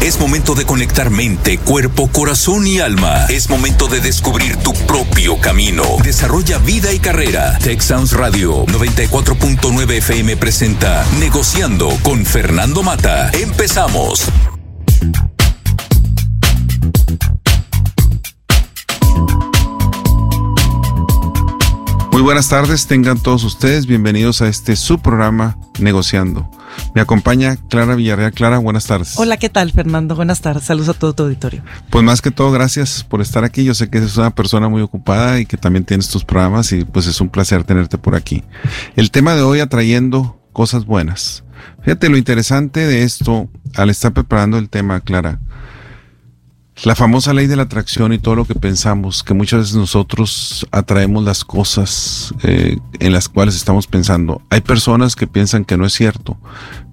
Es momento de conectar mente, cuerpo, corazón y alma. Es momento de descubrir tu propio camino. Desarrolla vida y carrera. Tech Radio 94.9 FM presenta Negociando con Fernando Mata. Empezamos. Muy buenas tardes, tengan todos ustedes bienvenidos a este su programa Negociando. Me acompaña Clara Villarreal. Clara, buenas tardes. Hola, ¿qué tal, Fernando? Buenas tardes. Saludos a todo tu auditorio. Pues más que todo, gracias por estar aquí. Yo sé que eres una persona muy ocupada y que también tienes tus programas y pues es un placer tenerte por aquí. El tema de hoy atrayendo cosas buenas. Fíjate lo interesante de esto al estar preparando el tema, Clara. La famosa ley de la atracción y todo lo que pensamos, que muchas veces nosotros atraemos las cosas eh, en las cuales estamos pensando. Hay personas que piensan que no es cierto,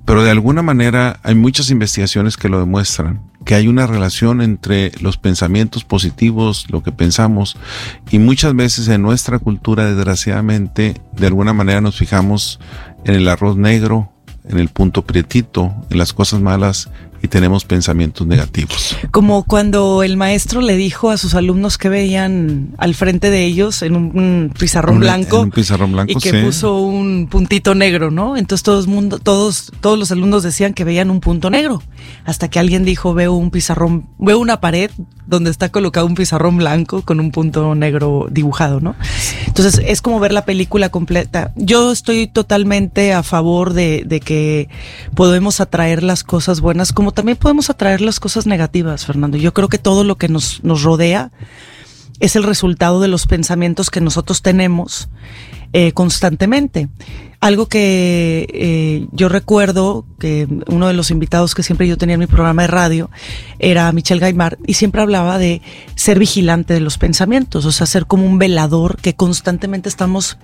pero de alguna manera hay muchas investigaciones que lo demuestran, que hay una relación entre los pensamientos positivos, lo que pensamos, y muchas veces en nuestra cultura, desgraciadamente, de alguna manera nos fijamos en el arroz negro, en el punto prietito, en las cosas malas y tenemos pensamientos negativos. Como cuando el maestro le dijo a sus alumnos que veían al frente de ellos en un, pizarrón blanco, un pizarrón blanco y que puso un puntito negro, ¿no? Entonces todos mundo, todos todos los alumnos decían que veían un punto negro, hasta que alguien dijo veo un pizarrón, veo una pared donde está colocado un pizarrón blanco con un punto negro dibujado, ¿no? Entonces es como ver la película completa. Yo estoy totalmente a favor de, de que podemos atraer las cosas buenas como también podemos atraer las cosas negativas, Fernando. Yo creo que todo lo que nos, nos rodea es el resultado de los pensamientos que nosotros tenemos eh, constantemente. Algo que eh, yo recuerdo que uno de los invitados que siempre yo tenía en mi programa de radio era Michel Gaimar y siempre hablaba de ser vigilante de los pensamientos, o sea, ser como un velador que constantemente estamos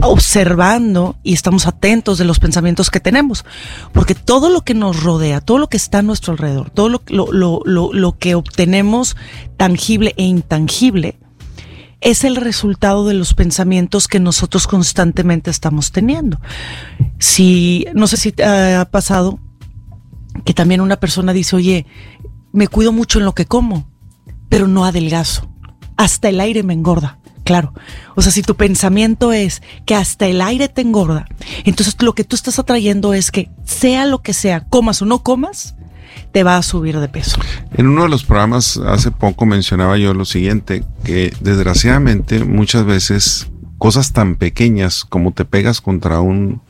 observando y estamos atentos de los pensamientos que tenemos, porque todo lo que nos rodea, todo lo que está a nuestro alrededor, todo lo, lo, lo, lo que obtenemos tangible e intangible, es el resultado de los pensamientos que nosotros constantemente estamos teniendo. Si, no sé si te ha pasado que también una persona dice, oye, me cuido mucho en lo que como, pero no adelgazo. Hasta el aire me engorda. Claro. O sea, si tu pensamiento es que hasta el aire te engorda, entonces lo que tú estás atrayendo es que sea lo que sea, comas o no comas, te va a subir de peso. En uno de los programas hace poco mencionaba yo lo siguiente, que desgraciadamente muchas veces cosas tan pequeñas como te pegas contra un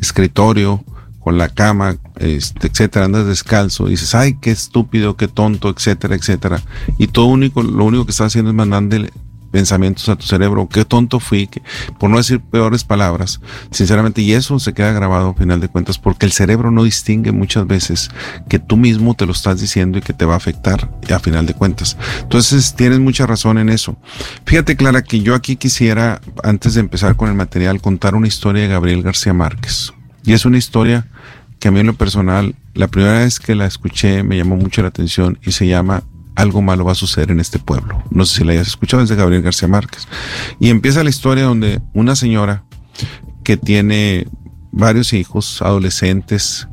escritorio, con la cama, este, etcétera, andas descalzo, y dices, ay, qué estúpido, qué tonto, etcétera, etcétera. Y todo único, lo único que estás haciendo es mandándole pensamientos a tu cerebro, qué tonto fui, por no decir peores palabras, sinceramente, y eso se queda grabado a final de cuentas, porque el cerebro no distingue muchas veces que tú mismo te lo estás diciendo y que te va a afectar a final de cuentas. Entonces, tienes mucha razón en eso. Fíjate, Clara, que yo aquí quisiera, antes de empezar con el material, contar una historia de Gabriel García Márquez. Y es una historia que a mí en lo personal, la primera vez que la escuché me llamó mucho la atención y se llama algo malo va a suceder en este pueblo. No sé si la hayas escuchado, es de Gabriel García Márquez. Y empieza la historia donde una señora que tiene varios hijos, adolescentes,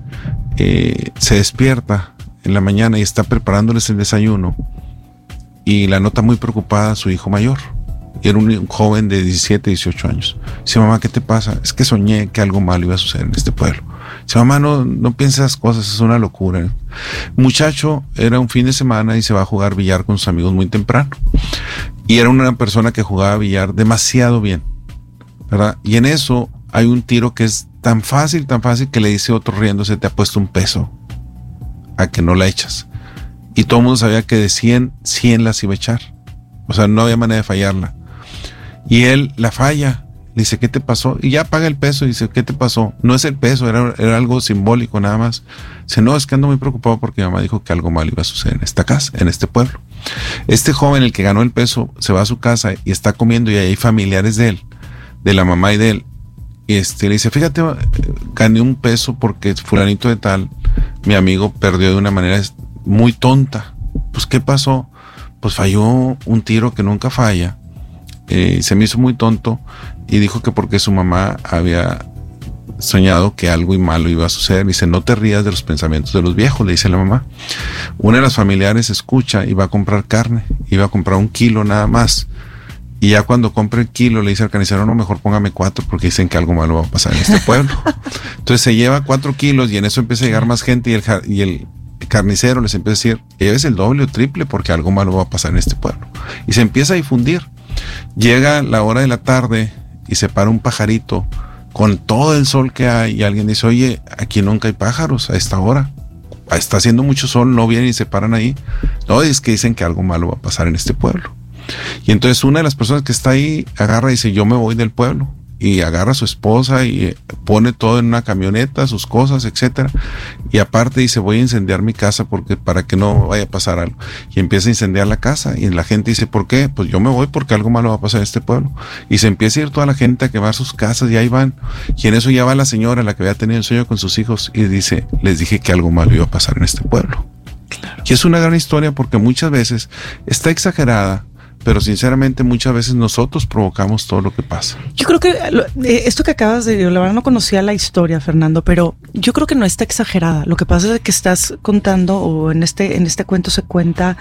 eh, se despierta en la mañana y está preparándoles el desayuno y la nota muy preocupada a su hijo mayor. Y era un joven de 17, 18 años. Dice, mamá, ¿qué te pasa? Es que soñé que algo malo iba a suceder en este pueblo. Dice, mamá, no, no pienses esas cosas, es una locura. Muchacho, era un fin de semana y se va a jugar billar con sus amigos muy temprano. Y era una persona que jugaba billar demasiado bien, ¿verdad? Y en eso hay un tiro que es tan fácil, tan fácil que le dice otro riéndose, te ha puesto un peso a que no la echas. Y todo el mundo sabía que de 100, 100 las iba a echar. O sea, no había manera de fallarla. Y él la falla dice, ¿qué te pasó? Y ya paga el peso y dice, ¿qué te pasó? No es el peso, era, era algo simbólico nada más. Dice, no, es que ando muy preocupado porque mi mamá dijo que algo malo iba a suceder en esta casa, en este pueblo. Este joven, el que ganó el peso, se va a su casa y está comiendo y hay familiares de él, de la mamá y de él. Y este, le dice, fíjate, gané un peso porque fulanito de tal, mi amigo, perdió de una manera muy tonta. Pues, ¿qué pasó? Pues falló un tiro que nunca falla. Eh, se me hizo muy tonto y dijo que porque su mamá había soñado que algo y malo iba a suceder. Dice, no te rías de los pensamientos de los viejos, le dice la mamá. Una de las familiares escucha y va a comprar carne, iba a comprar un kilo nada más. Y ya cuando compre el kilo le dice al carnicero, no, mejor póngame cuatro porque dicen que algo malo va a pasar en este pueblo. Entonces se lleva cuatro kilos y en eso empieza a llegar más gente y el, y el carnicero les empieza a decir, lleves el doble o triple porque algo malo va a pasar en este pueblo. Y se empieza a difundir. Llega la hora de la tarde y se para un pajarito con todo el sol que hay y alguien dice, oye, aquí nunca hay pájaros a esta hora. Está haciendo mucho sol, no vienen y se paran ahí. No, es que dicen que algo malo va a pasar en este pueblo. Y entonces una de las personas que está ahí agarra y dice, yo me voy del pueblo y agarra a su esposa y eh, pone todo en una camioneta, sus cosas, etcétera. Y aparte dice, voy a incendiar mi casa porque para que no vaya a pasar algo. Y empieza a incendiar la casa y la gente dice, ¿por qué? Pues yo me voy porque algo malo va a pasar en este pueblo. Y se empieza a ir toda la gente a quemar sus casas y ahí van. Y en eso ya va la señora, la que había tenido el sueño con sus hijos y dice, les dije que algo malo iba a pasar en este pueblo. Y es una gran historia porque muchas veces está exagerada, pero sinceramente muchas veces nosotros provocamos todo lo que pasa. Yo creo que eh, esto que acabas de decir, la verdad no conocía la historia, Fernando, pero yo creo que no está exagerada. Lo que pasa es que estás contando, o en este, en este cuento se cuenta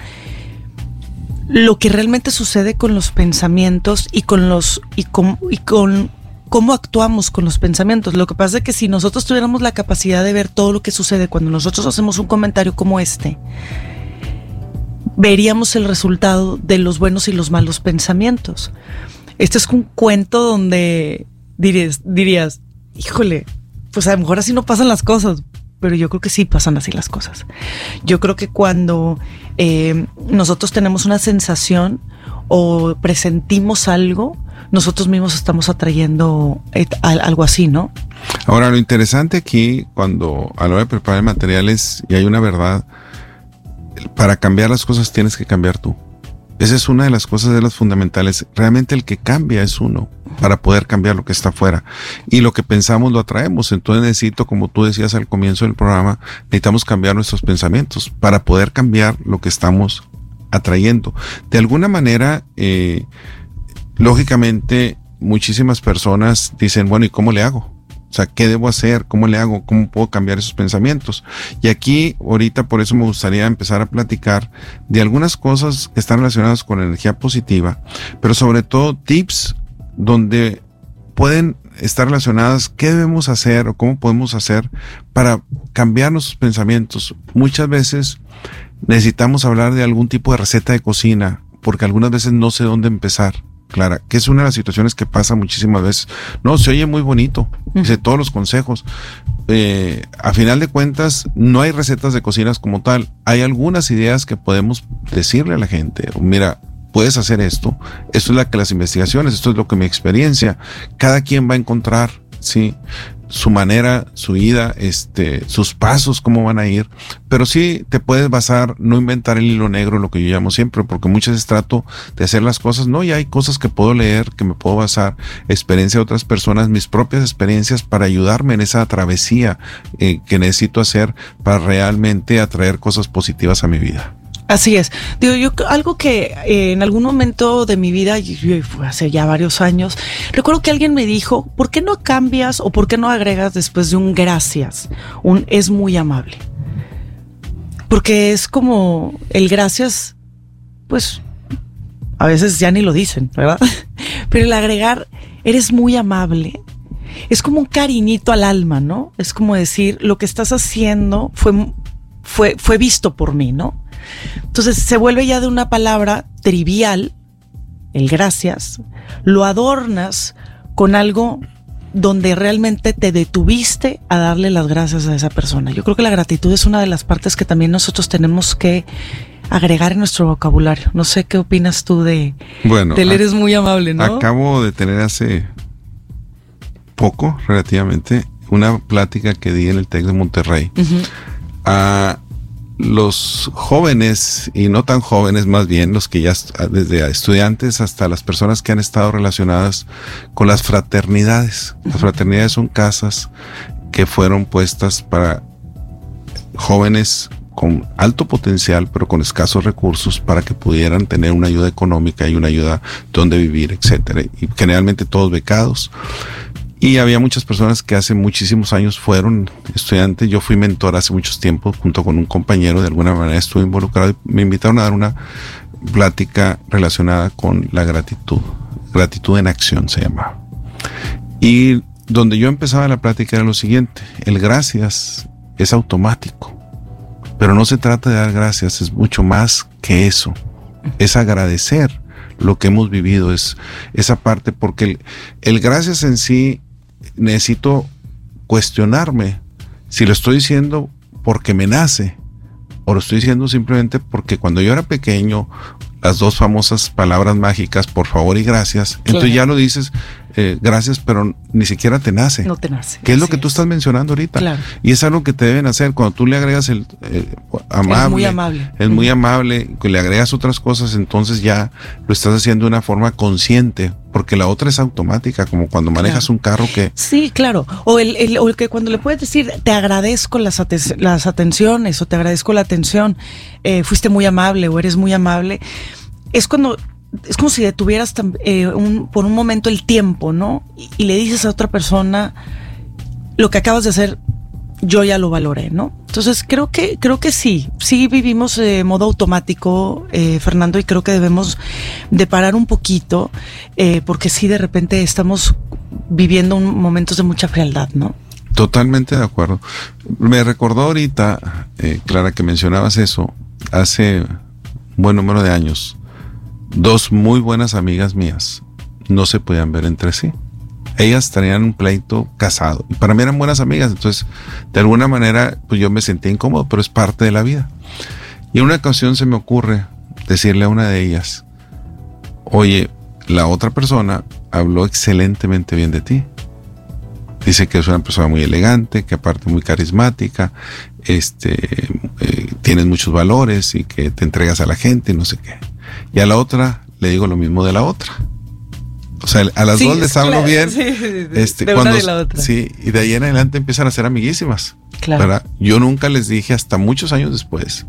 lo que realmente sucede con los pensamientos y con los y con, y con cómo actuamos con los pensamientos. Lo que pasa es que si nosotros tuviéramos la capacidad de ver todo lo que sucede cuando nosotros hacemos un comentario como este, veríamos el resultado de los buenos y los malos pensamientos. Este es un cuento donde dirías, dirías, híjole, pues a lo mejor así no pasan las cosas, pero yo creo que sí pasan así las cosas. Yo creo que cuando eh, nosotros tenemos una sensación o presentimos algo, nosotros mismos estamos atrayendo eh, algo así, ¿no? Ahora, lo interesante aquí, cuando a la hora de preparar materiales y hay una verdad, para cambiar las cosas tienes que cambiar tú. Esa es una de las cosas de las fundamentales. Realmente el que cambia es uno para poder cambiar lo que está afuera. Y lo que pensamos lo atraemos. Entonces necesito, como tú decías al comienzo del programa, necesitamos cambiar nuestros pensamientos para poder cambiar lo que estamos atrayendo. De alguna manera, eh, lógicamente, muchísimas personas dicen, bueno, ¿y cómo le hago? O sea, ¿qué debo hacer? ¿Cómo le hago? ¿Cómo puedo cambiar esos pensamientos? Y aquí, ahorita, por eso me gustaría empezar a platicar de algunas cosas que están relacionadas con energía positiva, pero sobre todo tips donde pueden estar relacionadas qué debemos hacer o cómo podemos hacer para cambiar nuestros pensamientos. Muchas veces necesitamos hablar de algún tipo de receta de cocina, porque algunas veces no sé dónde empezar. Clara, que es una de las situaciones que pasa muchísimas veces. No, se oye muy bonito, dice todos los consejos. Eh, a final de cuentas, no hay recetas de cocinas como tal. Hay algunas ideas que podemos decirle a la gente. Mira, puedes hacer esto. Esto es la que las investigaciones, esto es lo que mi experiencia. Cada quien va a encontrar, sí su manera, su vida, este, sus pasos, cómo van a ir. Pero sí te puedes basar, no inventar el hilo negro, lo que yo llamo siempre, porque muchas veces trato de hacer las cosas, no, y hay cosas que puedo leer, que me puedo basar, experiencia de otras personas, mis propias experiencias para ayudarme en esa travesía eh, que necesito hacer para realmente atraer cosas positivas a mi vida. Así es. Digo, yo algo que eh, en algún momento de mi vida, hace ya varios años, recuerdo que alguien me dijo, ¿por qué no cambias o por qué no agregas después de un gracias? Un es muy amable. Porque es como el gracias, pues a veces ya ni lo dicen, ¿verdad? Pero el agregar, eres muy amable, es como un cariñito al alma, ¿no? Es como decir, lo que estás haciendo fue, fue, fue visto por mí, ¿no? Entonces se vuelve ya de una palabra trivial, el gracias, lo adornas con algo donde realmente te detuviste a darle las gracias a esa persona. Yo creo que la gratitud es una de las partes que también nosotros tenemos que agregar en nuestro vocabulario. No sé qué opinas tú de, bueno, de eres muy amable, ¿no? Acabo de tener hace poco, relativamente, una plática que di en el TEC de Monterrey los jóvenes y no tan jóvenes más bien, los que ya desde estudiantes hasta las personas que han estado relacionadas con las fraternidades. Las fraternidades son casas que fueron puestas para jóvenes con alto potencial pero con escasos recursos para que pudieran tener una ayuda económica y una ayuda donde vivir, etcétera. Y generalmente todos becados. Y había muchas personas que hace muchísimos años fueron estudiantes. Yo fui mentor hace muchos tiempos junto con un compañero, de alguna manera estuve involucrado. Y me invitaron a dar una plática relacionada con la gratitud. Gratitud en acción se llamaba. Y donde yo empezaba la plática era lo siguiente, el gracias es automático, pero no se trata de dar gracias, es mucho más que eso, es agradecer lo que hemos vivido, es esa parte, porque el, el gracias en sí necesito cuestionarme si lo estoy diciendo porque me nace o lo estoy diciendo simplemente porque cuando yo era pequeño las dos famosas palabras mágicas, por favor y gracias. Entonces ya lo dices, eh, gracias, pero ni siquiera te nace. No te nace. ¿Qué es lo que tú estás mencionando ahorita? Claro. Y es algo que te deben hacer. Cuando tú le agregas el amable. Es muy amable. Es muy amable, que le agregas otras cosas, entonces ya lo estás haciendo de una forma consciente, porque la otra es automática, como cuando manejas un carro que... Sí, claro. O el, el, o el, que cuando le puedes decir, te agradezco las, las atenciones o te agradezco la atención, eh, fuiste muy amable o eres muy amable es cuando es como si detuvieras eh, un, por un momento el tiempo, ¿no? Y, le dices a otra persona lo que acabas de hacer, yo ya lo valoré, ¿no? Entonces creo que creo que sí, sí vivimos de modo automático, eh, Fernando, y creo que debemos de parar un poquito, eh, porque sí de repente estamos viviendo un, momentos de mucha frialdad, ¿no? Totalmente de acuerdo. Me recordó ahorita, Clara, que mencionabas eso hace buen número de años dos muy buenas amigas mías no se podían ver entre sí. Ellas tenían un pleito casado y para mí eran buenas amigas, entonces de alguna manera pues yo me sentía incómodo, pero es parte de la vida. Y en una ocasión se me ocurre decirle a una de ellas, oye, la otra persona habló excelentemente bien de ti. Dice que es una persona muy elegante, que aparte muy carismática, este, eh, tienes muchos valores y que te entregas a la gente y no sé qué. Y a la otra le digo lo mismo de la otra. O sea, a las dos les hablo bien. Sí, este, de cuando, la otra. Sí, y de ahí en adelante empiezan a ser amiguísimas. Claro. Yo nunca les dije hasta muchos años después.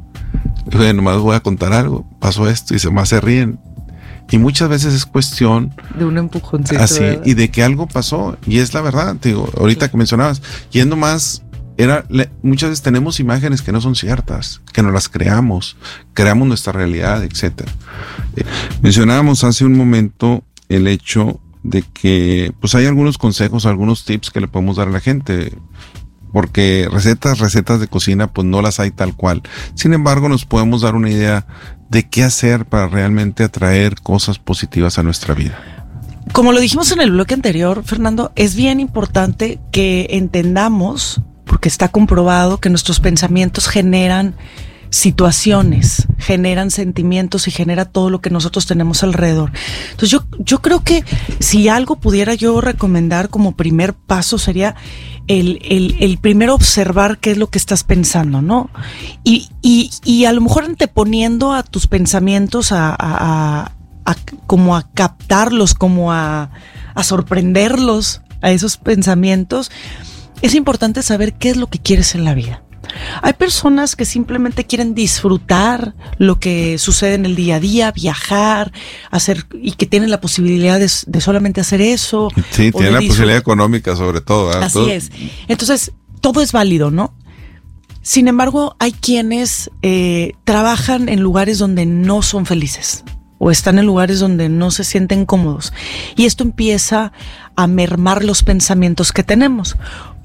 Oye, nomás voy a contar algo. Pasó esto y se más se ríen. Y muchas veces es cuestión de un empujoncito. Así, y de que algo pasó. Y es la verdad, te digo, ahorita que mencionabas, yendo más era, muchas veces tenemos imágenes que no son ciertas, que no las creamos, creamos nuestra realidad, etc. Eh, mencionábamos hace un momento el hecho de que pues hay algunos consejos, algunos tips que le podemos dar a la gente, porque recetas, recetas de cocina pues no las hay tal cual. Sin embargo, nos podemos dar una idea de qué hacer para realmente atraer cosas positivas a nuestra vida. Como lo dijimos en el bloque anterior, Fernando, es bien importante que entendamos porque está comprobado que nuestros pensamientos generan situaciones, generan sentimientos y genera todo lo que nosotros tenemos alrededor. Entonces yo, yo creo que si algo pudiera yo recomendar como primer paso sería el, el, el primero observar qué es lo que estás pensando, ¿no? Y, y, y a lo mejor anteponiendo a tus pensamientos a, a, como a captarlos, como a, a sorprenderlos a esos pensamientos, es importante saber qué es lo que quieres en la vida. Hay personas que simplemente quieren disfrutar lo que sucede en el día a día, viajar, hacer y que tienen la posibilidad de, solamente hacer eso. Sí, tienen la posibilidad económica sobre todo. Así es. Entonces, todo es válido, ¿no? Sin embargo, hay quienes eh, trabajan en lugares donde no son felices o están en lugares donde no se sienten cómodos. Y esto empieza a mermar los pensamientos que tenemos.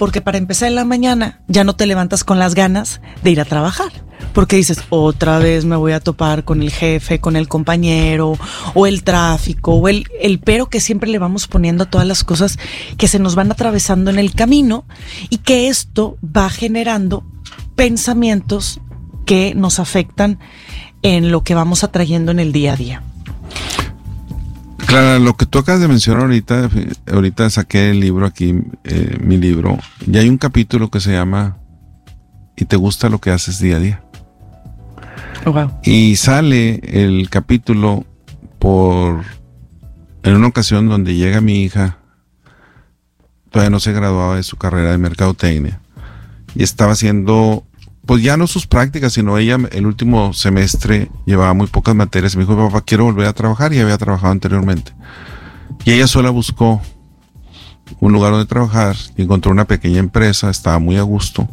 Porque para empezar en la mañana ya no te levantas con las ganas de ir a trabajar. Porque dices, otra vez me voy a topar con el jefe, con el compañero, o el tráfico, o el, el pero que siempre le vamos poniendo a todas las cosas que se nos van atravesando en el camino y que esto va generando pensamientos que nos afectan en lo que vamos atrayendo en el día a día. Clara, lo que tú acabas de mencionar ahorita, ahorita saqué el libro aquí, eh, mi libro, y hay un capítulo que se llama ¿Y te gusta lo que haces día a día? Oh, y sale el capítulo por en una ocasión donde llega mi hija, todavía no se graduaba de su carrera de mercadotecnia, y estaba haciendo pues ya no sus prácticas, sino ella el último semestre llevaba muy pocas materias. Me dijo, papá, quiero volver a trabajar y había trabajado anteriormente. Y ella sola buscó un lugar donde trabajar, encontró una pequeña empresa, estaba muy a gusto,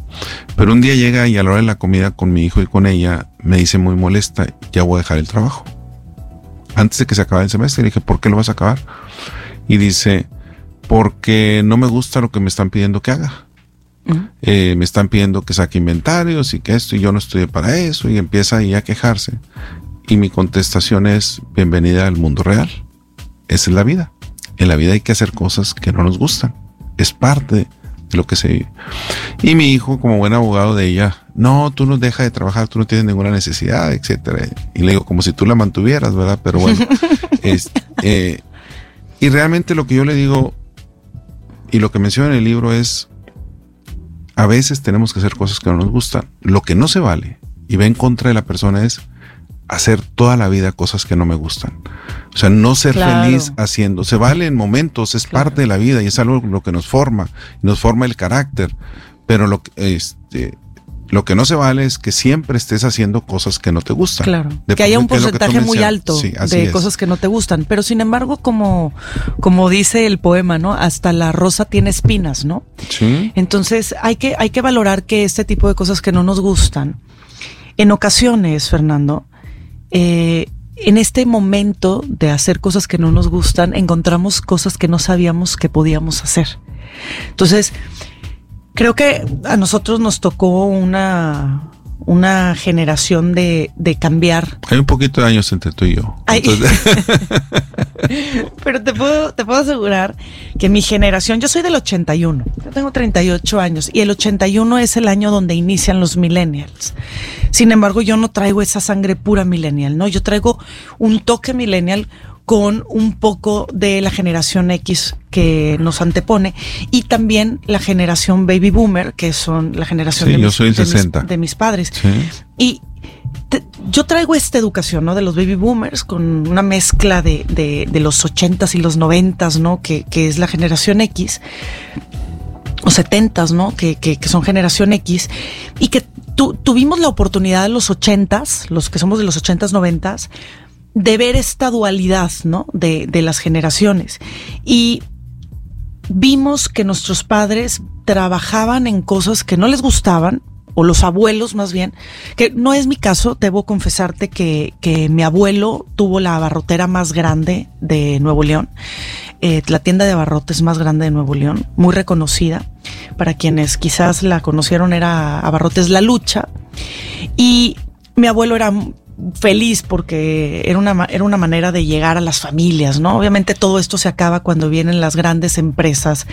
pero un día llega y a la hora de la comida con mi hijo y con ella me dice muy molesta, ya voy a dejar el trabajo. Antes de que se acabe el semestre, le dije, ¿por qué lo vas a acabar? Y dice, porque no me gusta lo que me están pidiendo que haga. Eh, me están pidiendo que saque inventarios y que esto, y yo no estudié para eso, y empieza ahí a quejarse. Y mi contestación es, bienvenida al mundo real. Esa es la vida. En la vida hay que hacer cosas que no nos gustan. Es parte de lo que se vive. Y mi hijo, como buen abogado de ella, no, tú no dejas de trabajar, tú no tienes ninguna necesidad, etcétera. Y le digo, como si tú la mantuvieras, ¿verdad? Pero bueno, es, eh, y realmente lo que yo le digo, y lo que menciono en el libro es, a veces tenemos que hacer cosas que no nos gustan. Lo que no se vale y va en contra de la persona es hacer toda la vida cosas que no me gustan. O sea, no ser feliz haciendo. Se vale en momentos, es parte de la vida y es algo lo que nos forma, nos forma el carácter. Pero lo que, este, lo que no se vale es que siempre estés haciendo cosas que no te gustan. Claro. que haya un porcentaje muy alto de cosas que no te gustan. Pero sin embargo, como, como dice el poema, ¿no? Hasta la rosa tiene espinas, ¿no? Sí. Entonces hay que, hay que valorar que este tipo de cosas que no nos gustan, en ocasiones, Fernando, eh, en este momento de hacer cosas que no nos gustan, encontramos cosas que no sabíamos que podíamos hacer. Entonces, creo que a nosotros nos tocó una, una generación de, de, cambiar. Hay un poquito de años entre tú y yo. Pero te puedo, te puedo asegurar que mi generación, yo soy del 81, yo tengo 38 años y el 81 es el año donde inician los millennials. Sin embargo, yo no traigo esa sangre pura millennial, ¿no? Yo traigo un toque millennial con un poco de la generación X que nos antepone y también la generación baby boomer, que son la generación de, mis, de, mis, padres. Y yo traigo esta educación, ¿no? De los baby boomers con una mezcla de, de, los ochentas y los noventas, ¿no? Que, que, es la generación X o setentas, ¿no? Que, que, que son generación X y que tuvimos la oportunidad en los ochentas, los que somos de los ochentas, noventas, de ver esta dualidad, ¿no? De, de las generaciones. Y vimos que nuestros padres trabajaban en cosas que no les gustaban, o los abuelos más bien, que no es mi caso, debo confesarte que, que mi abuelo tuvo la abarrotera más grande de Nuevo León, eh, la tienda de abarrotes más grande de Nuevo León, muy reconocida, para quienes quizás la conocieron era Abarrotes La Lucha, y mi abuelo era feliz porque era una, era una manera de llegar a las familias, ¿no? Obviamente todo esto se acaba cuando vienen las grandes empresas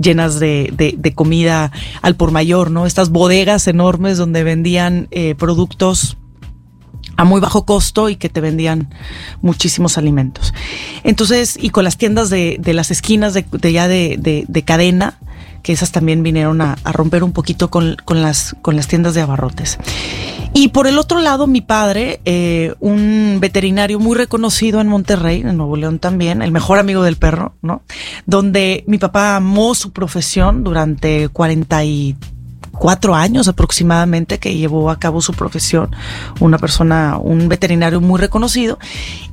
llenas de, de, comida al por mayor, ¿no? Estas bodegas enormes donde vendían eh, productos a muy bajo costo y que te vendían muchísimos alimentos. Entonces, y con las tiendas de, de las esquinas de, de ya de, de, cadena, que esas también vinieron a, romper un poquito con, las, con las tiendas de abarrotes. Y por el otro lado, mi padre, eh, un veterinario muy reconocido en Monterrey, en Nuevo León también, el mejor amigo del perro, ¿no? Donde mi papá amó su profesión durante 44 años aproximadamente que llevó a cabo su profesión, una persona, un veterinario muy reconocido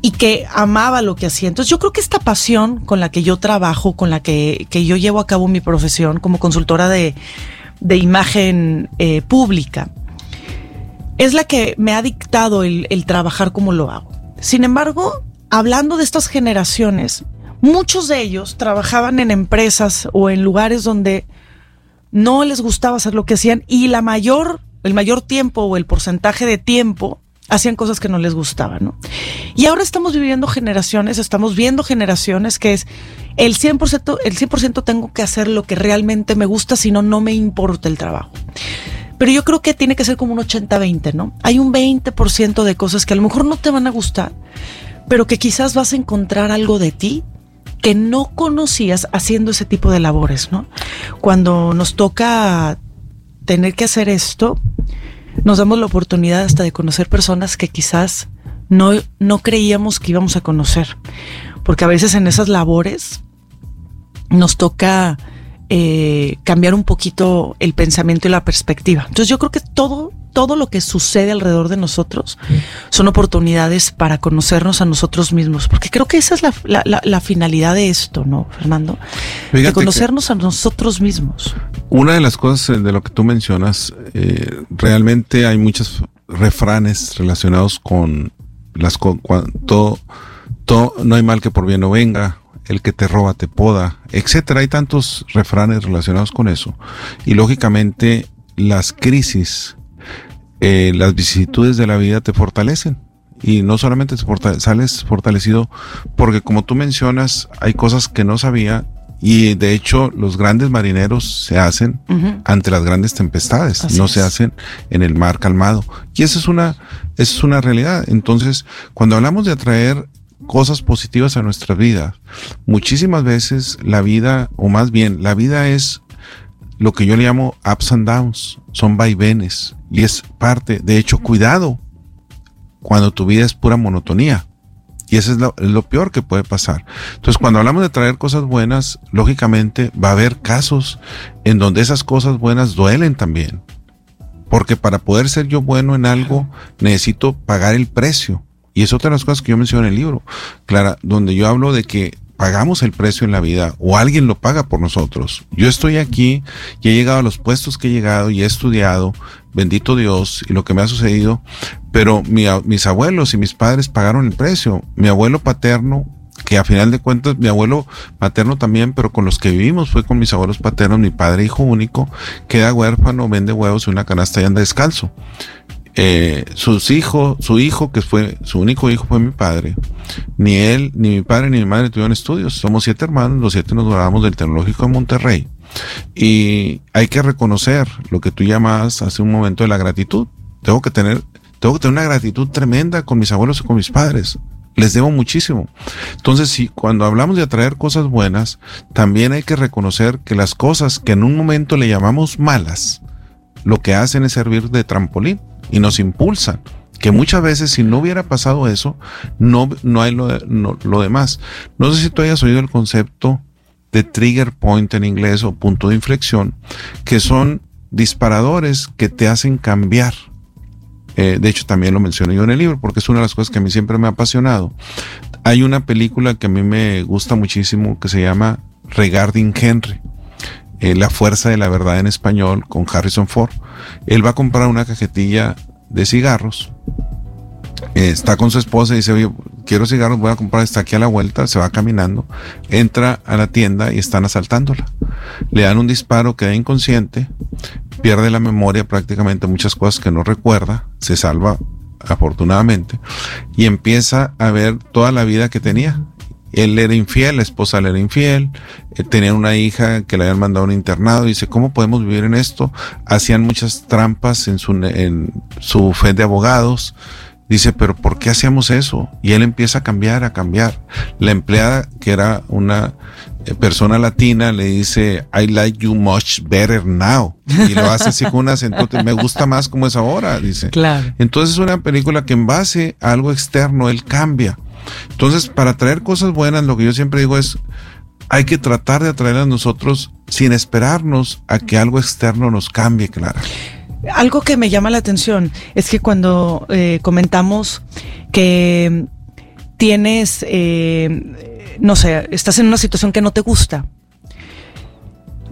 y que amaba lo que hacía. Entonces yo creo que esta pasión con la que yo trabajo, con la que, que yo llevo a cabo mi profesión como consultora de, de imagen eh, pública, es la que me ha dictado el, trabajar como lo hago. Sin embargo, hablando de estas generaciones, muchos de ellos trabajaban en empresas o en lugares donde no les gustaba hacer lo que hacían y la mayor, el mayor tiempo o el porcentaje de tiempo hacían cosas que no les gustaban, ¿no? Y ahora estamos viviendo generaciones, estamos viendo generaciones que es el 100%, el 100% tengo que hacer lo que realmente me gusta, si no, no me importa el trabajo. Pero yo creo que tiene que ser como un 80-20, ¿no? Hay un 20% de cosas que a lo mejor no te van a gustar, pero que quizás vas a encontrar algo de ti que no conocías haciendo ese tipo de labores, ¿no? Cuando nos toca tener que hacer esto, nos damos la oportunidad hasta de conocer personas que quizás no, no creíamos que íbamos a conocer. Porque a veces en esas labores nos toca eh, cambiar un poquito el pensamiento y la perspectiva. Entonces yo creo que todo, todo lo que sucede alrededor de nosotros son oportunidades para conocernos a nosotros mismos, porque creo que esa es la, finalidad de esto, ¿no, Fernando? de conocernos a nosotros mismos. Una de las cosas de lo que tú mencionas, eh, realmente hay muchos refranes relacionados con las todo, todo, no hay mal que por bien no venga, el que te roba te poda, etcétera. Hay tantos refranes relacionados con eso. Y lógicamente las crisis, eh, las vicisitudes de la vida te fortalecen. Y no solamente sales fortalecido porque como tú mencionas, hay cosas que no sabía y de hecho los grandes marineros se hacen ante las grandes tempestades, no se hacen en el mar calmado. Y esa es una, esa es una realidad. Entonces, cuando hablamos de atraer cosas positivas a nuestra vida. Muchísimas veces la vida, o más bien, la vida es lo que yo le llamo ups and downs, son vaivenes y es parte, de hecho, cuidado cuando tu vida es pura monotonía. Y eso es lo, peor que puede pasar. Entonces, cuando hablamos de traer cosas buenas, lógicamente va a haber casos en donde esas cosas buenas duelen también. Porque para poder ser yo bueno en algo, necesito pagar el precio. Y es otra de las cosas que yo menciono en el libro, Clara, donde yo hablo de que pagamos el precio en la vida o alguien lo paga por nosotros. Yo estoy aquí y he llegado a los puestos que he llegado y he estudiado, bendito Dios y lo que me ha sucedido, pero mis abuelos y mis padres pagaron el precio. Mi abuelo paterno, que a final de cuentas mi abuelo paterno también, pero con los que vivimos fue con mis abuelos paternos, mi padre hijo único, queda huérfano, vende huevos y una canasta y anda descalzo eh, sus hijos, su hijo, que fue su único hijo fue mi padre. Ni él, ni mi padre, ni mi madre tuvieron estudios. Somos siete hermanos, los siete nos graduamos del Tecnológico de Monterrey. Y hay que reconocer lo que tú llamas hace un momento de la gratitud. Tengo que tener, tengo que tener una gratitud tremenda con mis abuelos y con mis padres. Les debo muchísimo. Entonces, si cuando hablamos de atraer cosas buenas, también hay que reconocer que las cosas que en un momento le llamamos malas, lo que hacen es servir de trampolín y nos impulsan. Que muchas veces si no hubiera pasado eso, no, no hay lo, lo demás. No sé si tú hayas oído el concepto de trigger point en inglés o punto de inflexión, que son disparadores que te hacen cambiar. Eh, de hecho, también lo mencioné yo en el libro porque es una de las cosas que a mí siempre me ha apasionado. Hay una película que a mí me gusta muchísimo que se llama Regarding Henry. Eh, la fuerza de la verdad en español con Harrison Ford. Él va a comprar una cajetilla de cigarros. Eh, está con su esposa y dice, oye, quiero cigarros, voy a comprar, está aquí a la vuelta, se va caminando, entra a la tienda y están asaltándola. Le dan un disparo, queda inconsciente, pierde la memoria prácticamente muchas cosas que no recuerda, se salva afortunadamente y empieza a ver toda la vida que tenía él era infiel, la esposa le era infiel, eh, tenían una hija que le habían mandado a un internado, dice, ¿cómo podemos vivir en esto? Hacían muchas trampas en su, en su fe de abogados, dice, pero ¿por qué hacíamos eso? Y él empieza a cambiar, a cambiar. La empleada, que era una eh, persona latina, le dice, I like you much better now. Y lo hace así con un acento, me gusta más como es ahora, dice. Claro. Entonces es una película que en base a algo externo, él cambia. Entonces, para traer cosas buenas, lo que yo siempre digo es, hay que tratar de atraer a nosotros sin esperarnos a que algo externo nos cambie, Clara. Algo que me llama la atención es que cuando eh, comentamos que tienes, eh, no sé, estás en una situación que no te gusta,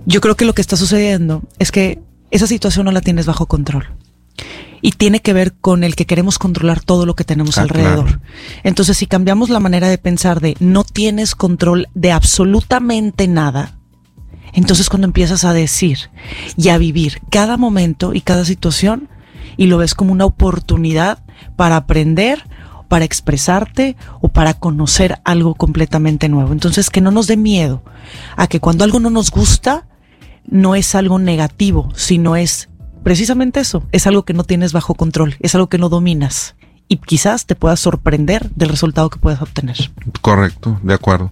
yo creo que lo que está sucediendo es que esa situación no la tienes bajo control y tiene que ver con el que queremos controlar todo lo que tenemos ah, alrededor. Entonces, si cambiamos la manera de pensar de no tienes control de absolutamente nada, entonces cuando empiezas a decir y a vivir cada momento y cada situación y lo ves como una oportunidad para aprender, para expresarte o para conocer algo completamente nuevo. Entonces, que no nos dé miedo a que cuando algo no nos gusta, no es algo negativo, sino es precisamente eso, es algo que no tienes bajo control, es algo que no dominas y quizás te puedas sorprender del resultado que puedes obtener. Correcto, de acuerdo.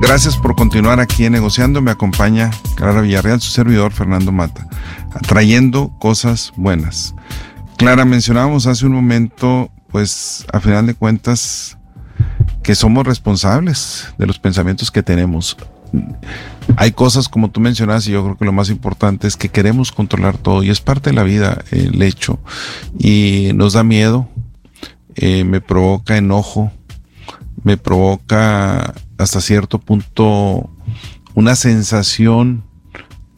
Gracias por continuar aquí en Negociando. Me acompaña Clara Villarreal, su servidor Fernando Mata, trayendo cosas buenas. Clara, mencionábamos hace un momento, pues a final de cuentas, que somos responsables de los pensamientos que tenemos. Hay cosas como tú mencionas y yo creo que lo más importante es que queremos controlar todo y es parte de la vida el hecho y nos da miedo, eh, me provoca enojo, me provoca hasta cierto punto una sensación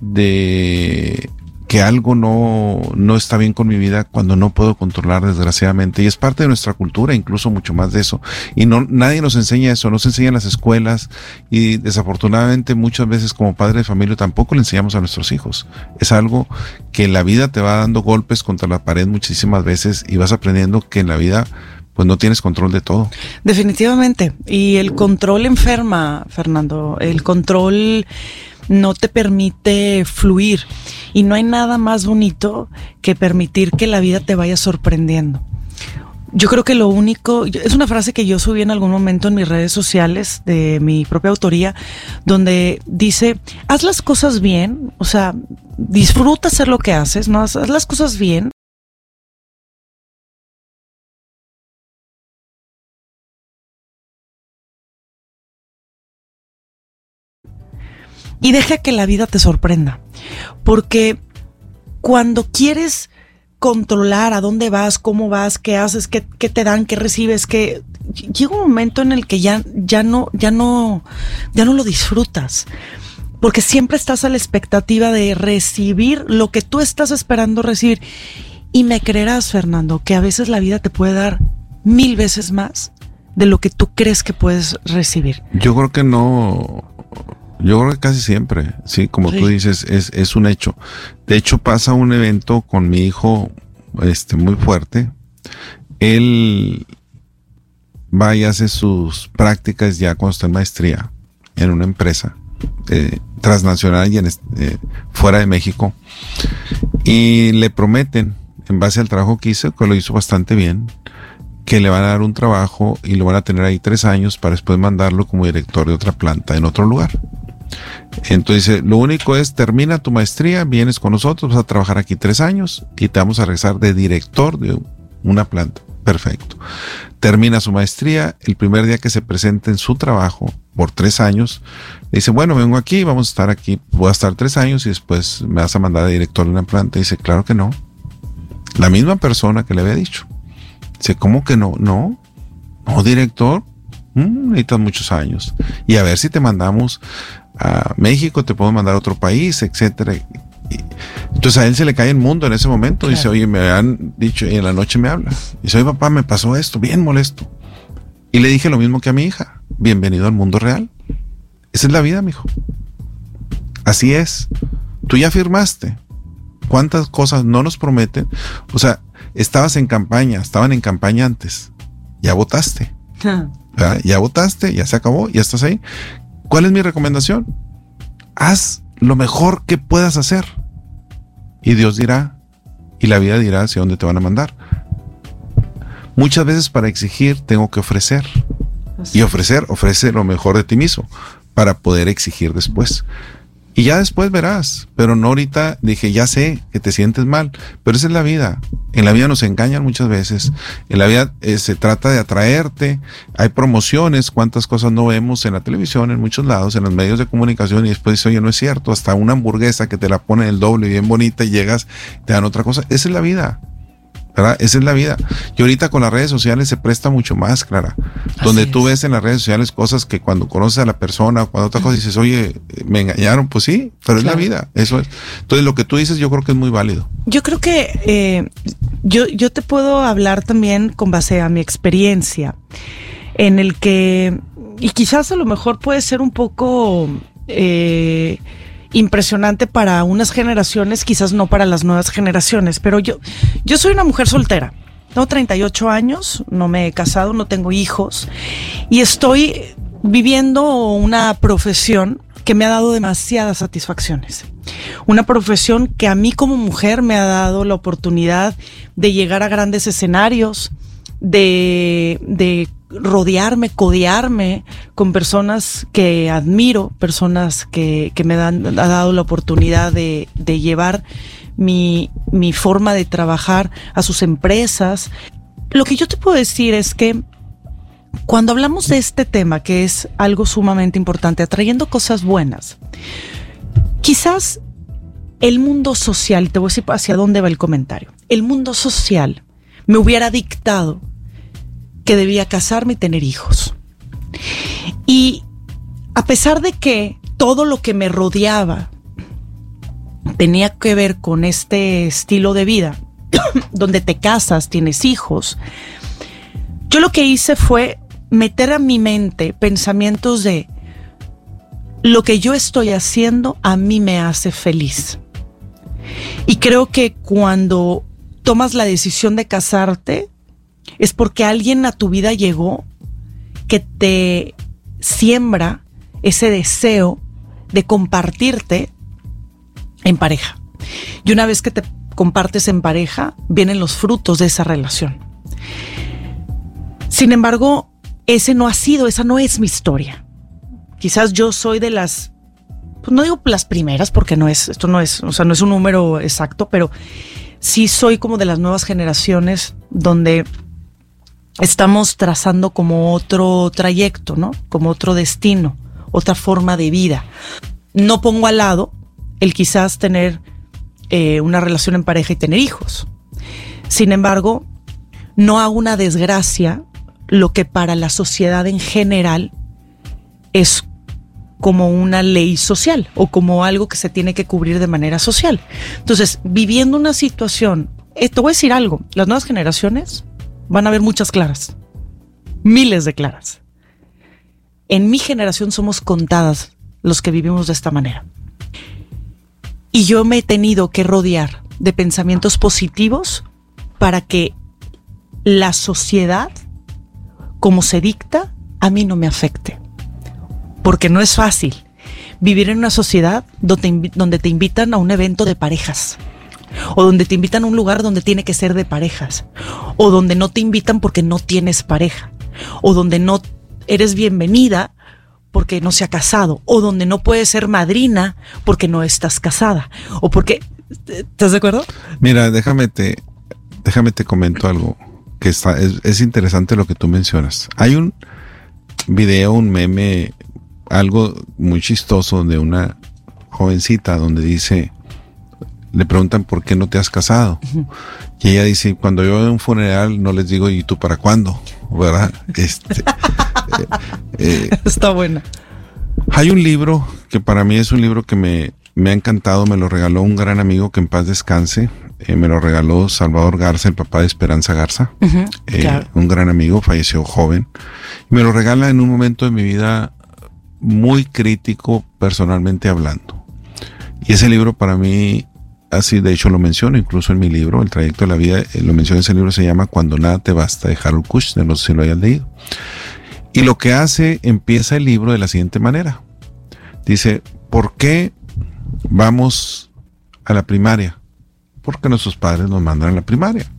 de que algo no, no está bien con mi vida cuando no puedo controlar desgraciadamente. Y es parte de nuestra cultura, incluso mucho más de eso. Y no, nadie nos enseña eso, no se enseña en las escuelas y desafortunadamente muchas veces como padre de familia tampoco le enseñamos a nuestros hijos. Es algo que la vida te va dando golpes contra la pared muchísimas veces y vas aprendiendo que en la vida pues no tienes control de todo. Definitivamente. Y el control enferma, Fernando. El control no te permite fluir. Y no hay nada más bonito que permitir que la vida te vaya sorprendiendo. Yo creo que lo único, es una frase que yo subí en algún momento en mis redes sociales de mi propia autoría, donde dice, haz las cosas bien, o sea, disfruta hacer lo que haces, ¿no? Haz, las cosas bien, y deja que la vida te sorprenda. Porque cuando quieres controlar a dónde vas, cómo vas, qué haces, qué, te dan, qué recibes, que llega un momento en el que ya, ya no, ya no, ya no lo disfrutas. Porque siempre estás a la expectativa de recibir lo que tú estás esperando recibir. Y me creerás, Fernando, que a veces la vida te puede dar mil veces más de lo que tú crees que puedes recibir. Yo creo que no, yo creo que casi siempre, sí, como tú dices, es, es un hecho. De hecho, pasa un evento con mi hijo este, muy fuerte. Él va y hace sus prácticas ya cuando está en maestría en una empresa eh, transnacional y en, eh, fuera de México. Y le prometen, en base al trabajo que hizo, que lo hizo bastante bien, que le van a dar un trabajo y lo van a tener ahí tres años para después mandarlo como director de otra planta en otro lugar. Entonces, lo único es, termina tu maestría, vienes con nosotros, vas a trabajar aquí tres años y te vamos a regresar de director de una planta. Perfecto. Termina su maestría, el primer día que se presente en su trabajo por tres años, dice, bueno, vengo aquí, vamos a estar aquí, voy a estar tres años y después me vas a mandar de director de una planta. dice, claro que no. La misma persona que le había dicho. Dice, ¿cómo que no? No, no, director, mm, necesitas muchos años. Y a ver si te mandamos a México, te puedo mandar a otro país, etcétera. entonces a él se le cae el mundo en ese momento. Dice, oye, me han dicho, y en la noche me habla. Dice, oye, papá, me pasó esto, bien molesto. Y le dije lo mismo que a mi hija. Bienvenido al mundo real. Esa es la vida, mijo. Así es. Tú ya firmaste. ¿Cuántas cosas no nos prometen? O sea, estabas en campaña, estaban en campaña antes. Ya votaste. Ya votaste, ya se acabó, ya estás ahí. ¿Cuál es mi recomendación? Haz lo mejor que puedas hacer. Y Dios dirá, y la vida dirá hacia dónde te van a mandar. Muchas veces para exigir tengo que ofrecer. Y ofrecer, ofrece lo mejor de ti mismo para poder exigir después. Y ya después verás, pero no ahorita dije, ya sé que te sientes mal, pero esa es la vida. En la vida nos engañan muchas veces. En la vida eh, se trata de atraerte. Hay promociones, cuántas cosas no vemos en la televisión, en muchos lados, en los medios de comunicación y después dice, oye, no es cierto, hasta una hamburguesa que te la ponen el doble bien bonita y llegas, te dan otra cosa. Esa es la vida. ¿Verdad? Esa es la vida. Y ahorita con las redes sociales se presta mucho más, Clara. Donde tú ves en las redes sociales cosas que cuando conoces a la persona o cuando otra cosa dices, oye, me engañaron, pues sí, pero es la vida. Eso es. Entonces lo que tú dices yo creo que es muy válido. Yo creo que eh, yo, yo te puedo hablar también con base a mi experiencia, en el que, y quizás a lo mejor puede ser un poco... Eh, impresionante para unas generaciones, quizás no para las nuevas generaciones, pero yo, yo soy una mujer soltera. Tengo 38 años, no me he casado, no tengo hijos y estoy viviendo una profesión que me ha dado demasiadas satisfacciones. Una profesión que a mí como mujer me ha dado la oportunidad de llegar a grandes escenarios, de, de rodearme, codearme con personas que admiro, personas que, que me dan, ha dado la oportunidad de, de llevar mi, mi forma de trabajar a sus empresas. Lo que yo te puedo decir es que cuando hablamos de este tema, que es algo sumamente importante, atrayendo cosas buenas, quizás el mundo social, te voy a decir hacia dónde va el comentario, el mundo social me hubiera dictado que debía casarme y tener hijos. Y a pesar de que todo lo que me rodeaba tenía que ver con este estilo de vida, donde te casas, tienes hijos, yo lo que hice fue meter a mi mente pensamientos de lo que yo estoy haciendo a mí me hace feliz. Y creo que cuando tomas la decisión de casarte es porque alguien a tu vida llegó que te siembra ese deseo de compartirte en pareja. Y una vez que te compartes en pareja, vienen los frutos de esa relación. Sin embargo, ese no ha sido, esa no es mi historia. Quizás yo soy de las, pues no digo las primeras porque no es, esto no es, o sea, no es un número exacto, pero sí soy como de las nuevas generaciones donde estamos trazando como otro trayecto, ¿no? Como otro destino, otra forma de vida. No pongo al lado el quizás tener eh, una relación en pareja y tener hijos. Sin embargo, no hago una desgracia lo que para la sociedad en general es como una ley social o como algo que se tiene que cubrir de manera social. Entonces, viviendo una situación, eh, te voy a decir algo, las nuevas generaciones van a ver muchas claras, miles de claras. En mi generación somos contadas los que vivimos de esta manera. Y yo me he tenido que rodear de pensamientos positivos para que la sociedad como se dicta, a mí no me afecte. Porque no es fácil vivir en una sociedad donde, te invitan a un evento de parejas. O donde te invitan a un lugar donde tiene que ser de parejas. O donde no te invitan porque no tienes pareja. O donde no eres bienvenida porque no se ha casado. O donde no puedes ser madrina porque no estás casada. O porque... ¿Estás de acuerdo? Mira, déjame te, déjame te comento algo que está, es, interesante lo que tú mencionas. Hay un video, un meme, algo muy chistoso de una jovencita donde dice, le preguntan por qué no te has casado. Y ella dice, cuando yo voy a un funeral no les digo, ¿y tú para cuándo? ¿Verdad? Este, eh, eh, Está buena. Hay un libro que para mí es un libro que me, me ha encantado, me lo regaló un gran amigo que en paz descanse, eh, me lo regaló Salvador Garza, el papá de Esperanza Garza, eh, un gran amigo, falleció joven. Me lo regala en un momento de mi vida muy crítico personalmente hablando. Y ese libro para mí, así de hecho lo menciono incluso en mi libro, El trayecto de la vida, eh, lo menciono en ese libro, se llama Cuando nada te basta de Harold Kushner, no sé si lo hayas leído. Y lo que hace, empieza el libro de la siguiente manera. Dice, ¿por qué vamos a la primaria? Porque nuestros padres nos mandan a la primaria.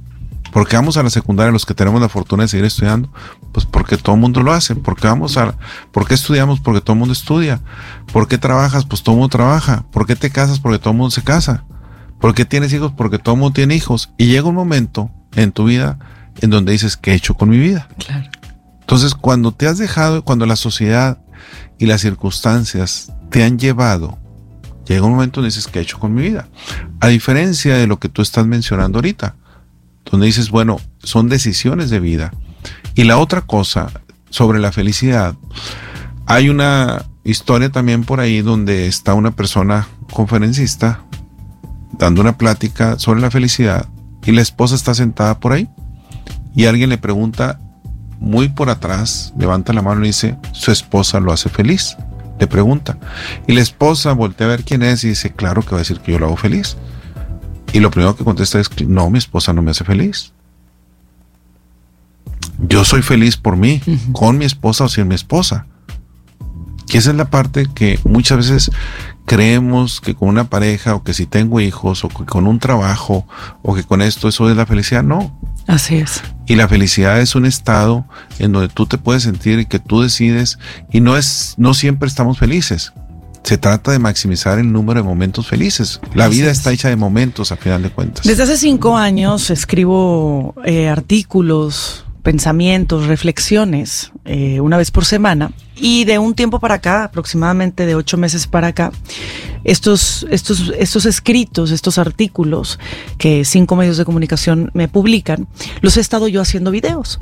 porque vamos a la secundaria los que tenemos la fortuna de seguir estudiando? Pues porque todo el mundo lo hace. porque vamos a, ¿Por qué estudiamos? Porque todo el mundo estudia. ¿Por qué trabajas? Pues todo el mundo trabaja. ¿Por qué te casas? Porque todo el mundo se casa. ¿Por qué tienes hijos? Porque todo el mundo tiene hijos. Y llega un momento en tu vida en donde dices, ¿qué he hecho con mi vida? Claro. Entonces, cuando te has dejado, cuando la sociedad y las circunstancias te han llevado llega un momento donde dices, ¿qué he hecho con mi vida? A diferencia de lo que tú estás mencionando ahorita, donde dices, bueno, son decisiones de vida. Y la otra cosa sobre la felicidad, hay una historia también por ahí donde está una persona conferencista dando una plática sobre la felicidad y la esposa está sentada por ahí y alguien le pregunta muy por atrás, levanta la mano y dice, su esposa lo hace feliz le pregunta. Y la esposa voltea a ver quién es y dice, claro que va a decir que yo lo hago feliz. Y lo primero que contesta es, no, mi esposa no me hace feliz. Yo soy feliz por mí, con mi esposa o sin mi esposa. Y esa es la parte que muchas veces creemos que con una pareja o que si tengo hijos o que con un trabajo o que con esto eso es la felicidad. No. Así es. Y la felicidad es un estado en donde tú te puedes sentir y que tú decides y no es, no siempre estamos felices. Se trata de maximizar el número de momentos felices. La vida está hecha de momentos a final de cuentas. Desde hace cinco años escribo eh, artículos pensamientos, reflexiones, eh, una vez por semana. Y de un tiempo para acá, aproximadamente de ocho meses para acá, estos, estos, estos escritos, estos artículos que cinco medios de comunicación me publican, los he estado yo haciendo videos.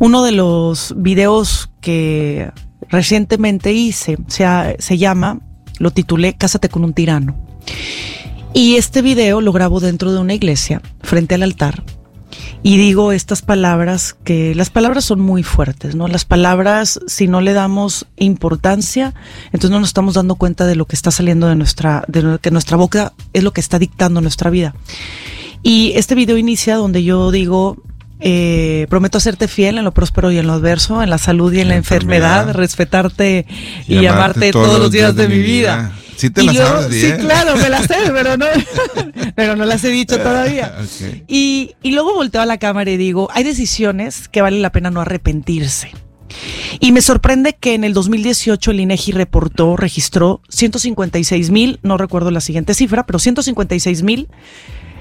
Uno de los videos que recientemente hice se, se llama, lo titulé Cásate con un tirano. Y este video lo grabo dentro de una iglesia, frente al altar, y digo estas palabras que las palabras son muy fuertes, ¿no? Las palabras, si no le damos importancia, entonces no nos estamos dando cuenta de lo que está saliendo de nuestra, de que nuestra boca es lo que está dictando nuestra vida. Y este video inicia donde yo digo, eh, prometo hacerte fiel en lo próspero y en lo adverso, en la salud y en la, enfermedad, respetarte y, amarte, todos, los días, de, mi vida. Sí te la sabes bien. Sí, claro, me la sé, pero no, pero no las he dicho todavía. Y, y luego volteo a la cámara y digo, hay decisiones que vale la pena no arrepentirse. Y me sorprende que en el 2018 el INEGI reportó, registró 156 mil, no recuerdo la siguiente cifra, pero 156 mil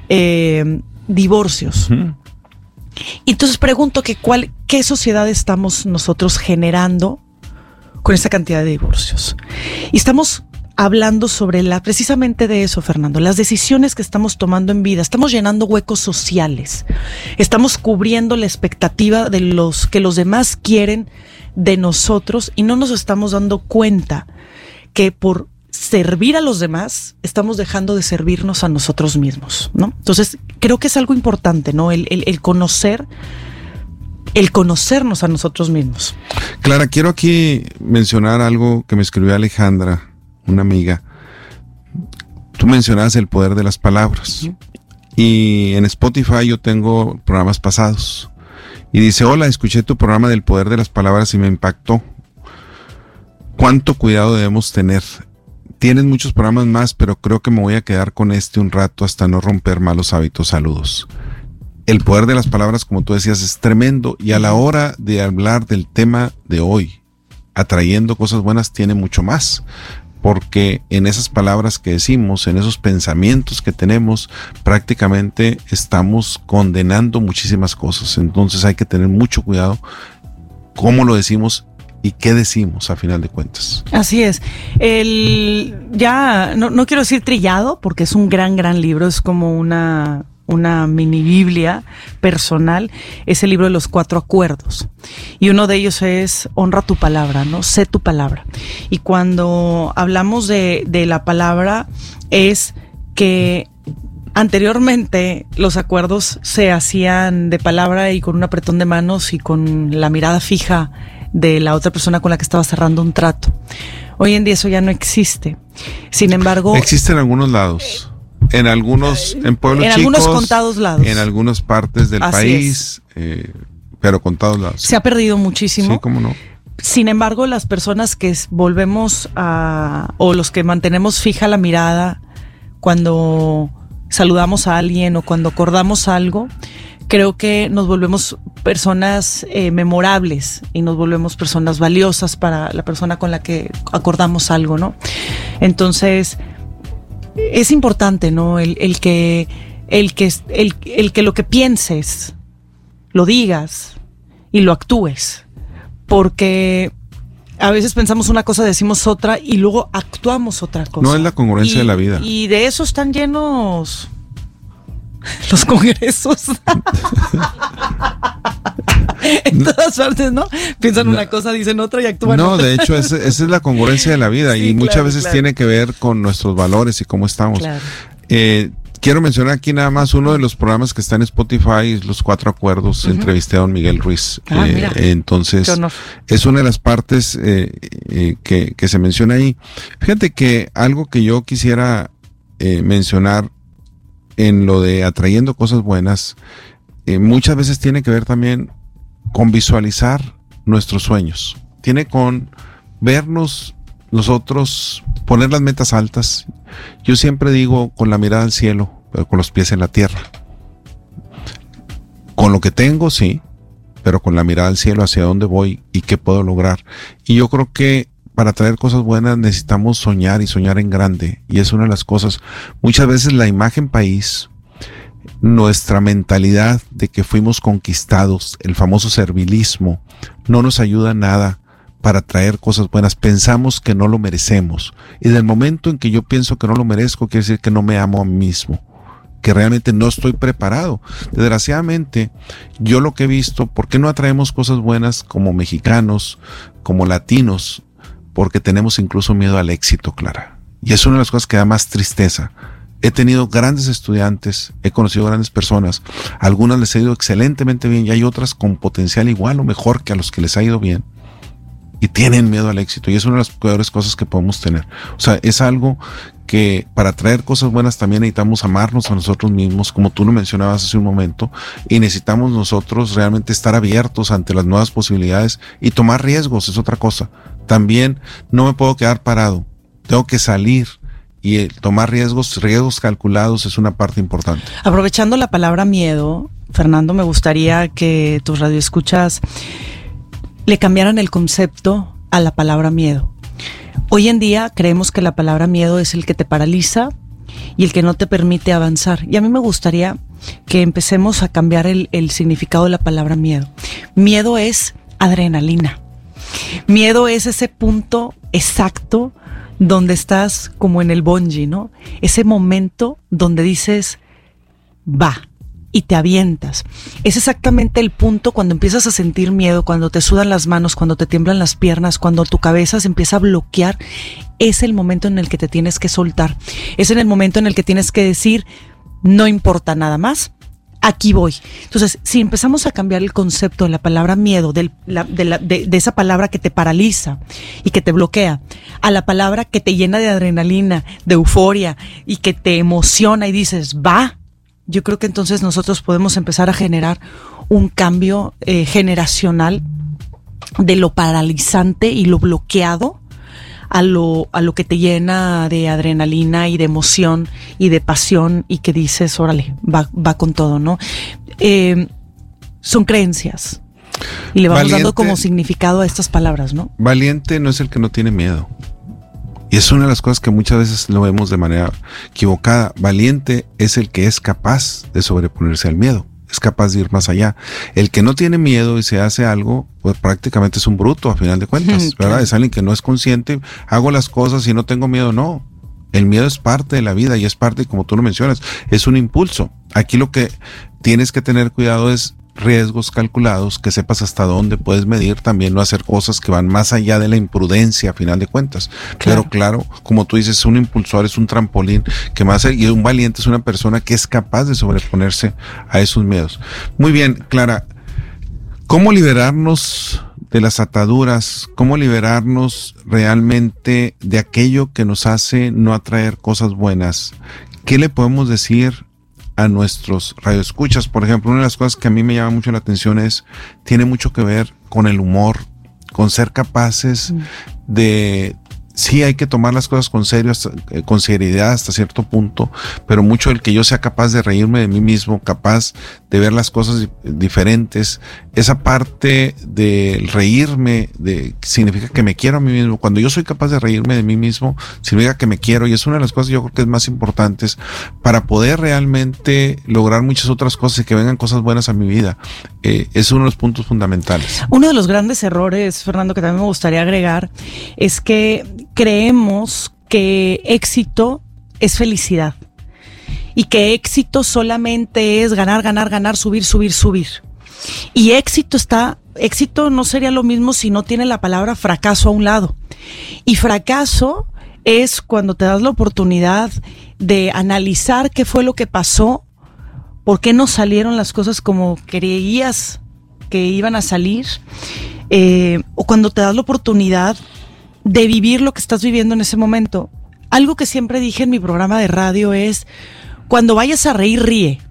eh, divorcios. Y entonces pregunto que cuál, qué sociedad estamos nosotros generando con esta cantidad de divorcios. Y estamos hablando sobre la, precisamente de eso, Fernando, las decisiones que estamos tomando en vida. Estamos llenando huecos sociales. Estamos cubriendo la expectativa de los que los demás quieren de nosotros y no nos estamos dando cuenta que por servir a los demás estamos dejando de servirnos a nosotros mismos, ¿no? Entonces, creo que es algo importante, ¿no? El, el conocer el conocernos a nosotros mismos. Clara, quiero aquí mencionar algo que me escribió Alejandra una amiga, tú mencionabas el poder de las palabras. Y en Spotify yo tengo programas pasados. Y dice, hola, escuché tu programa del poder de las palabras y me impactó. ¿Cuánto cuidado debemos tener? Tienes muchos programas más, pero creo que me voy a quedar con este un rato hasta no romper malos hábitos. Saludos. El poder de las palabras, como tú decías, es tremendo y a la hora de hablar del tema de hoy, atrayendo cosas buenas, tiene mucho más porque en esas palabras que decimos, en esos pensamientos que tenemos, prácticamente estamos condenando muchísimas cosas. Entonces hay que tener mucho cuidado cómo lo decimos y qué decimos a final de cuentas. Así es. El ya no, no quiero decir trillado porque es un gran gran libro, es como una una mini Biblia personal, es el libro de los cuatro acuerdos. Y uno de ellos es honra tu palabra, ¿no? Sé tu palabra. Y cuando hablamos de, de la palabra es que anteriormente los acuerdos se hacían de palabra y con un apretón de manos y con la mirada fija de la otra persona con la que estaba cerrando un trato. Hoy en día eso ya no existe. Sin embargo... Existe en algunos lados en algunos, en pueblos en algunos contados lados. En algunas partes del país, eh, pero contados lados. Se ha perdido muchísimo. Sí, cómo no. Sin embargo, las personas que volvemos a, o los que mantenemos fija la mirada cuando saludamos a alguien o cuando acordamos algo, creo que nos volvemos personas eh, memorables y nos volvemos personas valiosas para la persona con la que acordamos algo, ¿no? Entonces, es importante, ¿no? El, que, el, que, el, el que lo que pienses, lo digas y lo actúes. Porque a veces pensamos una cosa, decimos otra y luego actuamos otra cosa. No es la congruencia de la vida. Y de eso están llenos los congresos. en todas partes, ¿no? Piensan una cosa, dicen otra y actúan No, de hecho, esa, es la congruencia de la vida y muchas veces tiene que ver con nuestros valores y cómo estamos. Eh, quiero mencionar aquí nada más uno de los programas que está en Spotify, Los Cuatro Acuerdos, entrevisté a don Miguel Ruiz. Ah, eh, entonces, es una de las partes eh, que, que, se menciona ahí. Fíjate que algo que yo quisiera mencionar en lo de atrayendo cosas buenas, muchas veces tiene que ver también con visualizar nuestros sueños. Tiene con vernos nosotros, poner las metas altas. Yo siempre digo con la mirada al cielo, pero con los pies en la tierra. Con lo que tengo, sí, pero con la mirada al cielo hacia dónde voy y qué puedo lograr. Y yo creo que para traer cosas buenas necesitamos soñar y soñar en grande. Y es una de las cosas. Muchas veces la imagen país nuestra mentalidad de que fuimos conquistados, el famoso servilismo, no nos ayuda nada para traer cosas buenas. Pensamos que no lo merecemos. Y del momento en que yo pienso que no lo merezco, quiere decir que no me amo a mí mismo, que realmente no estoy preparado. Desgraciadamente, yo lo que he visto, ¿por qué no atraemos cosas buenas como mexicanos, como latinos? Porque tenemos incluso miedo al éxito, Clara. Y es una de las cosas que da más tristeza. He tenido grandes estudiantes, he conocido grandes personas, algunas les ha ido excelentemente bien y hay otras con potencial igual o mejor que a los que les ha ido bien y tienen miedo al éxito y es una de las peores cosas que podemos tener. O sea, es algo que para traer cosas buenas también necesitamos amarnos a nosotros mismos, como tú lo mencionabas hace un momento, y necesitamos nosotros realmente estar abiertos ante las nuevas posibilidades y tomar riesgos, es otra cosa. También no me puedo quedar parado, tengo que salir y tomar riesgos, riesgos calculados es una parte importante. Aprovechando la palabra miedo, Fernando, me gustaría que tus radioescuchas le cambiaran el concepto a la palabra miedo. Hoy en día creemos que la palabra miedo es el que te paraliza y el que no te permite avanzar. Y a mí me gustaría que empecemos a cambiar el, significado de la palabra miedo. Miedo es adrenalina. Miedo es ese punto exacto donde estás como en el bungee, ¿no? Ese momento donde dices, va, y te avientas. Es exactamente el punto cuando empiezas a sentir miedo, cuando te sudan las manos, cuando te tiemblan las piernas, cuando tu cabeza se empieza a bloquear. Es el momento en el que te tienes que soltar. Es en el momento en el que tienes que decir, no importa nada más. Aquí voy. Entonces, si empezamos a cambiar el concepto de la palabra miedo, de, esa palabra que te paraliza y que te bloquea, a la palabra que te llena de adrenalina, de euforia y que te emociona y dices, va, yo creo que entonces nosotros podemos empezar a generar un cambio eh, generacional de lo paralizante y lo bloqueado a lo, a lo que te llena de adrenalina y de emoción y de pasión y que dices, órale, va, va con todo, ¿no? Eh, son creencias. Y le vamos dando como significado a estas palabras, ¿no? Valiente no es el que no tiene miedo. Y es una de las cosas que muchas veces lo vemos de manera equivocada. Valiente es el que es capaz de sobreponerse al miedo, es capaz de ir más allá. El que no tiene miedo y se hace algo, pues prácticamente es un bruto a final de cuentas, ¿verdad? Es alguien que no es consciente, hago las cosas y no tengo miedo, no. El miedo es parte de la vida y es parte, como tú lo mencionas, es un impulso. Aquí lo que tienes que tener cuidado es riesgos calculados, que sepas hasta dónde puedes medir, también no hacer cosas que van más allá de la imprudencia a final de cuentas. Pero claro, como tú dices, un impulsor es un trampolín que más y un valiente es una persona que es capaz de sobreponerse a esos miedos. Muy bien, Clara, ¿cómo liberarnos de las ataduras? ¿Cómo liberarnos realmente de aquello que nos hace no atraer cosas buenas? ¿Qué le podemos decir a nuestros radioescuchas. Por ejemplo, una de las cosas que a mí me llama mucho la atención es, tiene mucho que ver con el humor, con ser capaces mm. de sí hay que tomar las cosas con serio, eh, con seriedad hasta cierto punto, pero mucho el que yo sea capaz de reírme de mí mismo, capaz de ver las cosas diferentes, esa parte de reírme de, significa que me quiero a mí mismo. Cuando yo soy capaz de reírme de mí mismo, significa que me quiero y es una de las cosas yo creo que es más importantes para poder realmente lograr muchas otras cosas y que vengan cosas buenas a mi vida. Eh, es uno de los puntos fundamentales. Uno de los grandes errores, Fernando, que también me gustaría agregar, es que creemos que éxito es felicidad y que éxito solamente es ganar, ganar, ganar, subir, subir, subir. Y éxito está, éxito no sería lo mismo si no tiene la palabra fracaso a un lado. Y fracaso es cuando te das la oportunidad de analizar qué fue lo que pasó, por qué no salieron las cosas como creías que iban a salir, eh, o cuando te das la oportunidad de vivir lo que estás viviendo en ese momento. Algo que siempre dije en mi programa de radio es, cuando vayas a reír, ríe,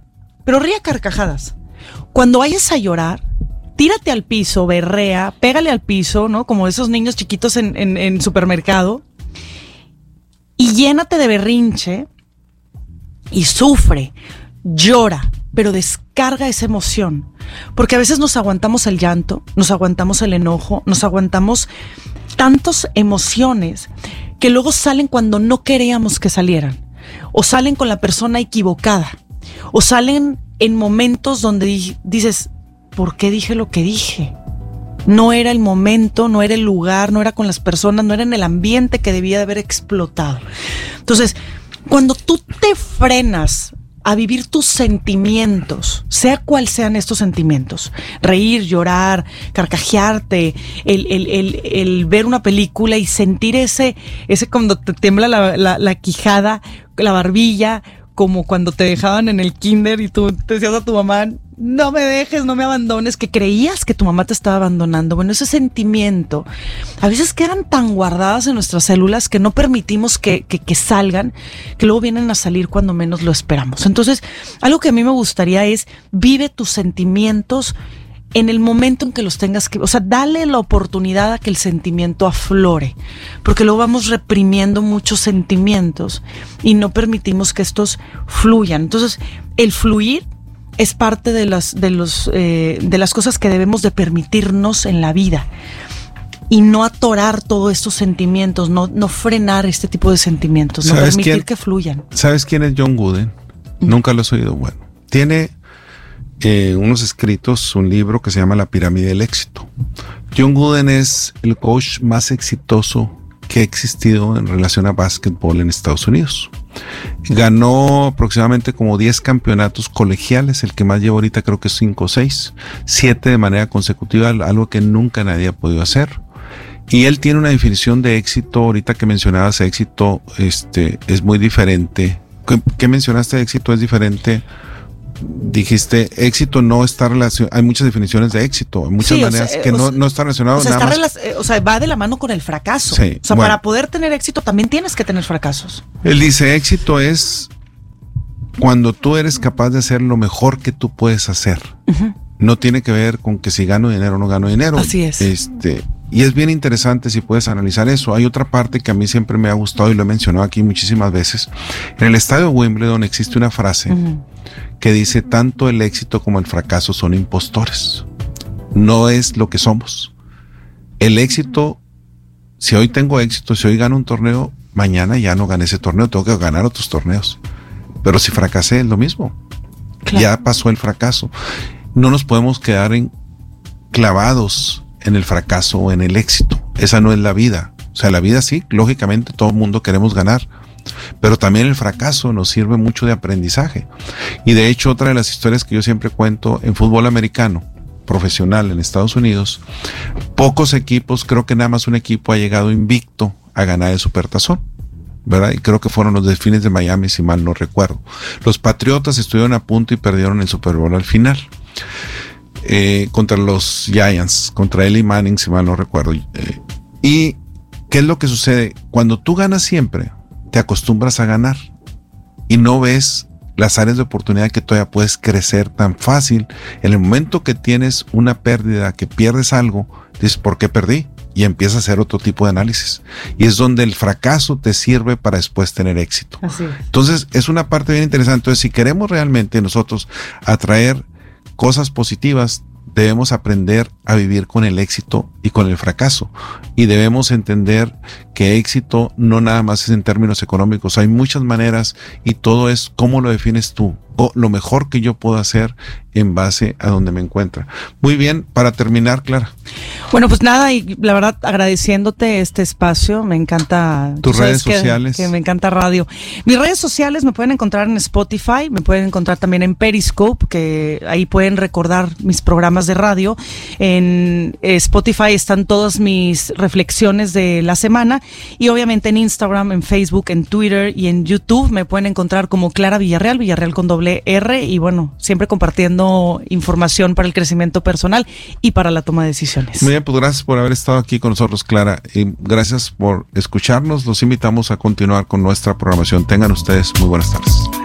pero ríe a carcajadas. Cuando vayas a llorar, tírate al piso, berrea, pégale al piso, ¿no? Como esos niños chiquitos en, en supermercado, y llénate de berrinche y sufre, llora, pero descarga esa emoción. Porque a veces nos aguantamos el llanto, nos aguantamos el enojo, nos aguantamos tantas emociones que luego salen cuando no queríamos que salieran o salen con la persona equivocada. o salen en momentos donde dices, ¿por qué dije lo que dije? No era el momento, no era el lugar, no era con las personas, no era en el ambiente que debía de haber explotado. Entonces, cuando tú te frenas a vivir tus sentimientos, sea cual sean estos sentimientos, reír, llorar, carcajearte, el, el, el, ver una película y sentir ese, ese cuando te tiembla la, la quijada, la barbilla, como cuando te dejaban en el kinder y tú te decías a tu mamá, no me dejes, no me abandones, que creías que tu mamá te estaba abandonando. Bueno, ese sentimiento a veces quedan tan guardadas en nuestras células que no permitimos que, que, salgan, que luego vienen a salir cuando menos lo esperamos. Entonces, algo que a mí me gustaría es vive tus sentimientos en el momento en que los tengas que, o sea, dale la oportunidad a que el sentimiento aflore, porque luego vamos reprimiendo muchos sentimientos y no permitimos que estos fluyan. Entonces, el fluir es parte de las, de los, eh, de las cosas que debemos de permitirnos en la vida y no atorar todos estos sentimientos, no, no frenar este tipo de sentimientos, no permitir que fluyan. ¿Sabes quién es John Gooden? Nunca lo he oído. Bueno, tiene eh, unos escritos, un libro que se llama La pirámide del éxito. John Gooden es el coach más exitoso que ha existido en relación a básquetbol en Estados Unidos. Ganó aproximadamente como 10 campeonatos colegiales, el que más lleva ahorita creo que es 5 o 6, 7 de manera consecutiva, algo que nunca nadie ha podido hacer. Y él tiene una definición de éxito, ahorita que mencionabas éxito, este, es muy diferente. ¿Qué, qué mencionaste de éxito? Es diferente dijiste éxito no está relacionado, hay muchas definiciones de éxito, hay muchas maneras que no, no está relacionado o sea, nada eh, o sea, va de la mano con el fracaso. o sea, para poder tener éxito también tienes que tener fracasos. Él dice éxito es cuando tú eres capaz de hacer lo mejor que tú puedes hacer. No tiene que ver con que si gano dinero o no gano dinero. Así es. Este, y es bien interesante si puedes analizar eso. Hay otra parte que a mí siempre me ha gustado y lo he mencionado aquí muchísimas veces. En el estadio Wimbledon existe una frase que dice tanto el éxito como el fracaso son impostores. No es lo que somos. El éxito, si hoy tengo éxito, si hoy gano un torneo, mañana ya no gané ese torneo, tengo que ganar otros torneos. Pero si fracasé es lo mismo. Ya pasó el fracaso. No nos podemos quedar en, clavados en el fracaso o en el éxito. Esa no es la vida. O sea, la vida sí, lógicamente todo el mundo queremos ganar, pero también el fracaso nos sirve mucho de aprendizaje. Y de hecho, otra de las historias que yo siempre cuento en fútbol americano, profesional en Estados Unidos, pocos equipos, creo que nada más un equipo ha llegado invicto a ganar el Supertazón. ¿verdad? Y creo que fueron los Delfines de Miami, si mal no recuerdo. Los Patriotas estuvieron a punto y perdieron el Super Bowl al final. Eh, contra los Giants, contra Eli Manning, si mal no recuerdo. Eh, y ¿qué es lo que sucede? Cuando tú ganas siempre, te acostumbras a ganar y no ves las áreas de oportunidad que todavía puedes crecer tan fácil. En el momento que tienes una pérdida, que pierdes algo, dices, ¿por qué perdí? Y empiezas a hacer otro tipo de análisis. Y es donde el fracaso te sirve para después tener éxito. Entonces, es una parte bien interesante. Entonces, si queremos realmente nosotros atraer cosas positivas, debemos aprender a vivir con el éxito y con el fracaso. Y debemos entender que éxito no nada más es en términos económicos. Hay muchas maneras y todo es cómo lo defines tú lo mejor que yo puedo hacer en base a donde me encuentra. Muy bien, para terminar, Clara. Bueno, pues nada, y la verdad agradeciéndote este espacio, me encanta. Tus redes sociales. Que me encanta radio. Mis redes sociales me pueden encontrar en Spotify, me pueden encontrar también en Periscope, que ahí pueden recordar mis programas de radio. En Spotify están todas mis reflexiones de la semana y obviamente en Instagram, en Facebook, en Twitter y en YouTube me pueden encontrar como Clara Villarreal, Villarreal con R y bueno, siempre compartiendo información para el crecimiento personal y para la toma de decisiones. Muy bien, pues gracias por haber estado aquí con nosotros, Clara, y gracias por escucharnos. Los invitamos a continuar con nuestra programación. Tengan ustedes muy buenas tardes.